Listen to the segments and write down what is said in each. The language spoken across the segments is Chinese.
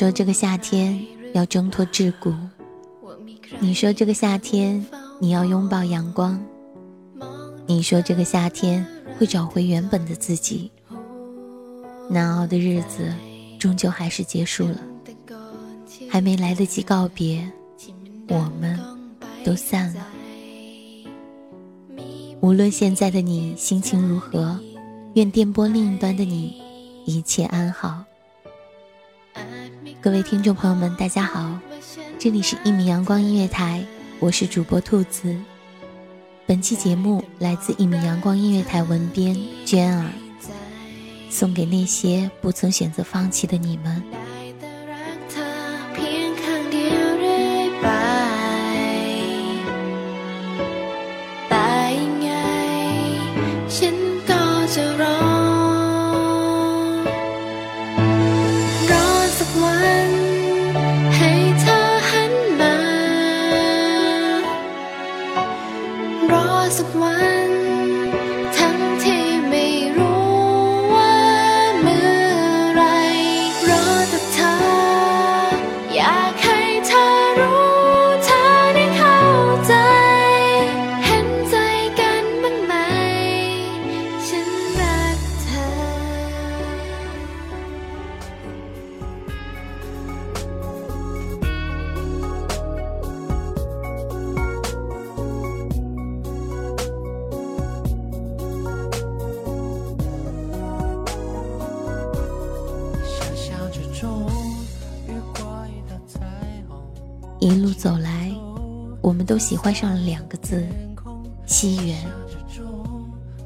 说这个夏天要挣脱桎梏，你说这个夏天你要拥抱阳光，你说这个夏天会找回原本的自己。难熬的日子终究还是结束了，还没来得及告别，我们都散了。无论现在的你心情如何，愿电波另一端的你一切安好。各位听众朋友们，大家好，这里是一米阳光音乐台，我是主播兔子。本期节目来自一米阳光音乐台文编娟儿，送给那些不曾选择放弃的你们。我们都喜欢上了两个字——惜缘。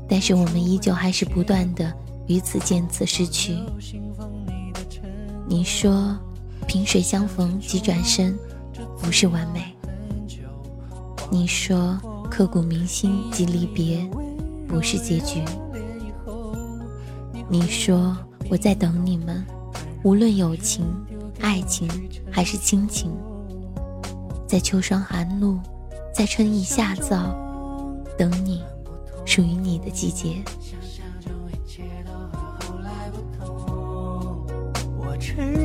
但是我们依旧还是不断的与此见此失去。你说，萍水相逢即转身，不是完美。你说，刻骨铭心即离别，不是结局。你说，我在等你们，无论友情、爱情还是亲情。在秋霜寒露，在春意夏燥，等你，属于你的季节。我承认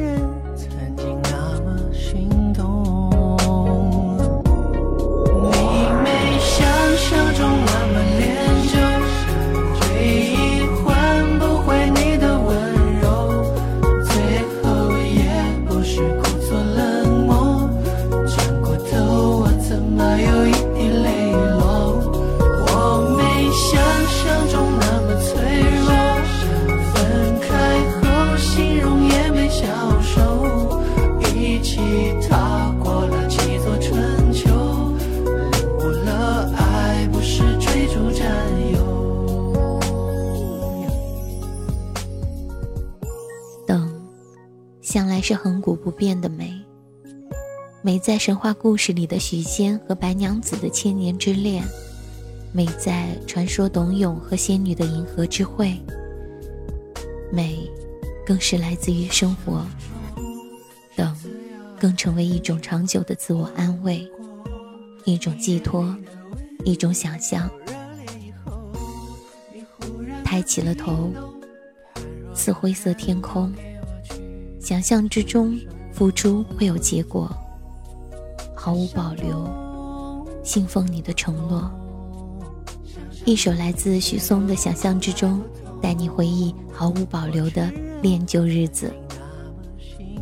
还是恒古不变的美，美在神话故事里的许仙和白娘子的千年之恋，美在传说董永和仙女的银河之会，美更是来自于生活。等，更成为一种长久的自我安慰，一种寄托，一种想象。抬起了头，似灰色天空。想象之中，付出会有结果，毫无保留，信奉你的承诺，一首来自许嵩的《想象之中》，带你回忆毫无保留的恋旧日子。你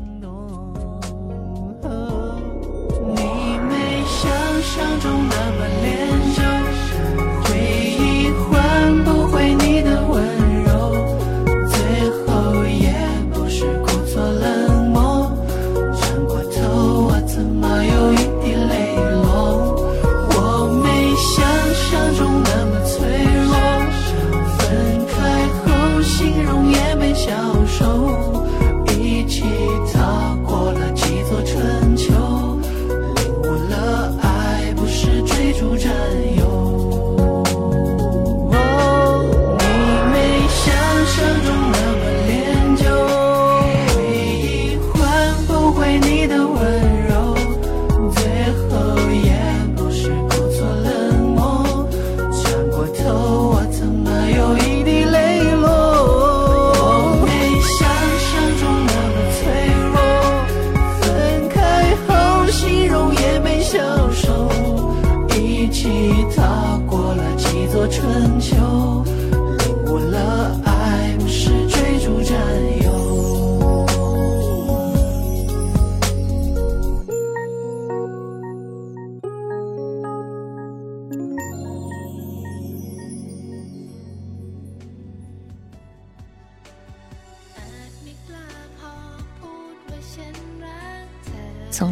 没想象中那么恋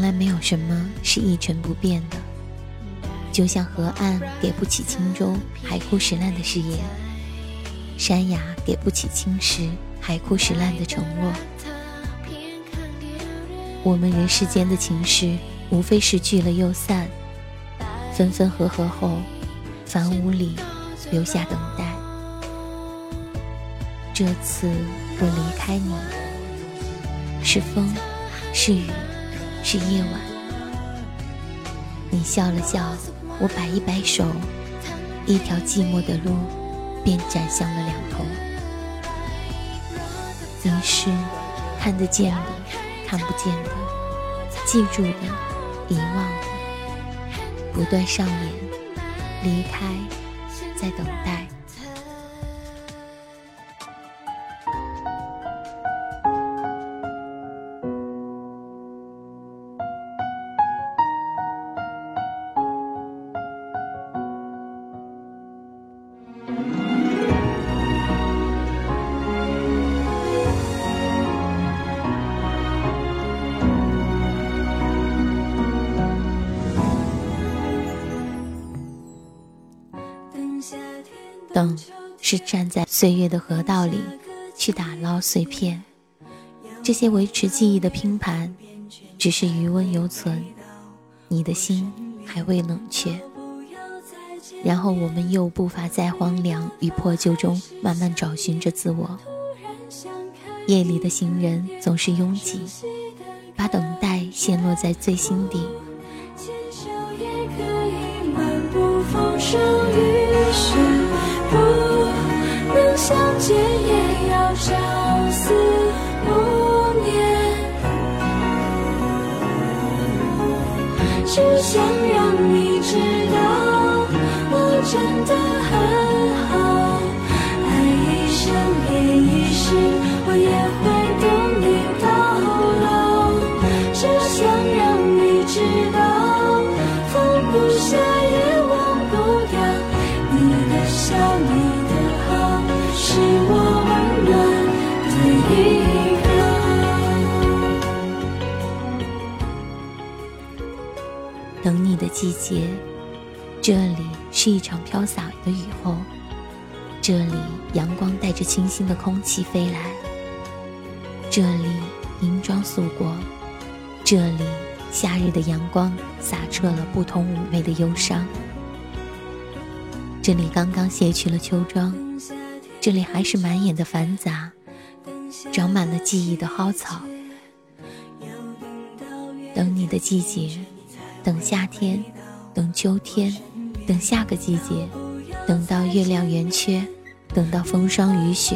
来没有什么是一成不变的，就像河岸给不起轻舟，海枯石烂的誓言；山崖给不起青石，海枯石烂的承诺。我们人世间的情事，无非是聚了又散，分分合合后，房屋里留下等待。这次我离开你，是风，是雨。是夜晚，你笑了笑，我摆一摆手，一条寂寞的路便展向了两头。你是看得见的，看不见的，记住的，遗忘的，不断上演，离开，在等待。是站在岁月的河道里去打捞碎片，这些维持记忆的拼盘，只是余温犹存，你的心还未冷却。然后我们又步伐在荒凉与破旧中慢慢找寻着自我。夜里的行人总是拥挤，把等待陷落在最心底。牵手也可以漫步风声雨的季节，这里是一场飘洒的雨后，这里阳光带着清新的空气飞来，这里银装素裹，这里夏日的阳光洒彻了不同妩媚的忧伤。这里刚刚卸去了秋装，这里还是满眼的繁杂，长满了记忆的蒿草。等你的季节，等夏天，等秋天，等下个季节，等到月亮圆缺，等到风霜雨雪。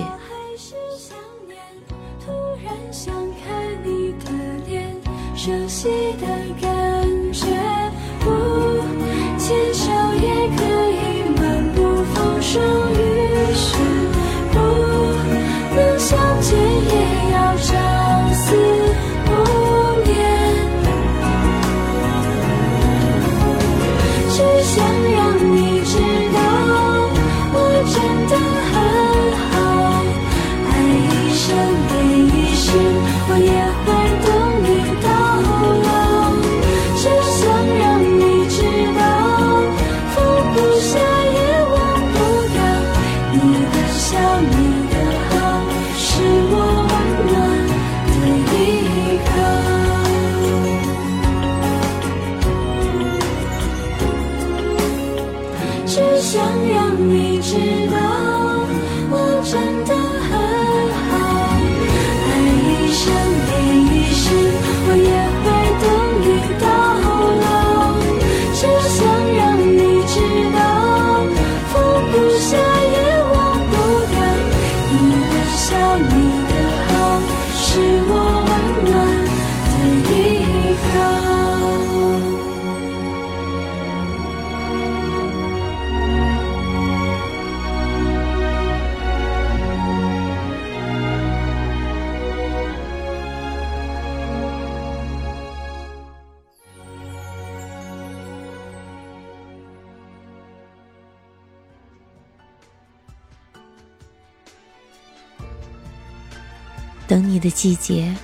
等你的季节，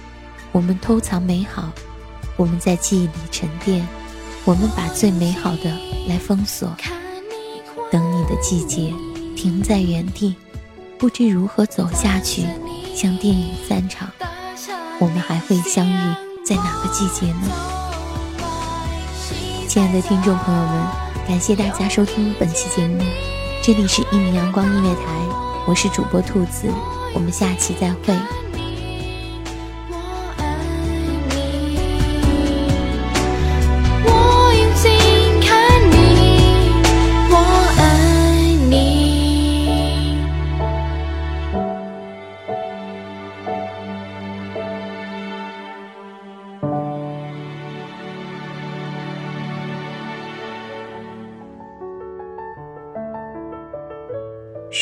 我们偷藏美好，我们在记忆里沉淀，我们把最美好的来封锁。等你的季节，停在原地，不知如何走下去，像电影散场，我们还会相遇在哪个季节呢？亲爱的听众朋友们，感谢大家收听本期节目，这里是一米阳光音乐台，我是主播兔子，我们下期再会。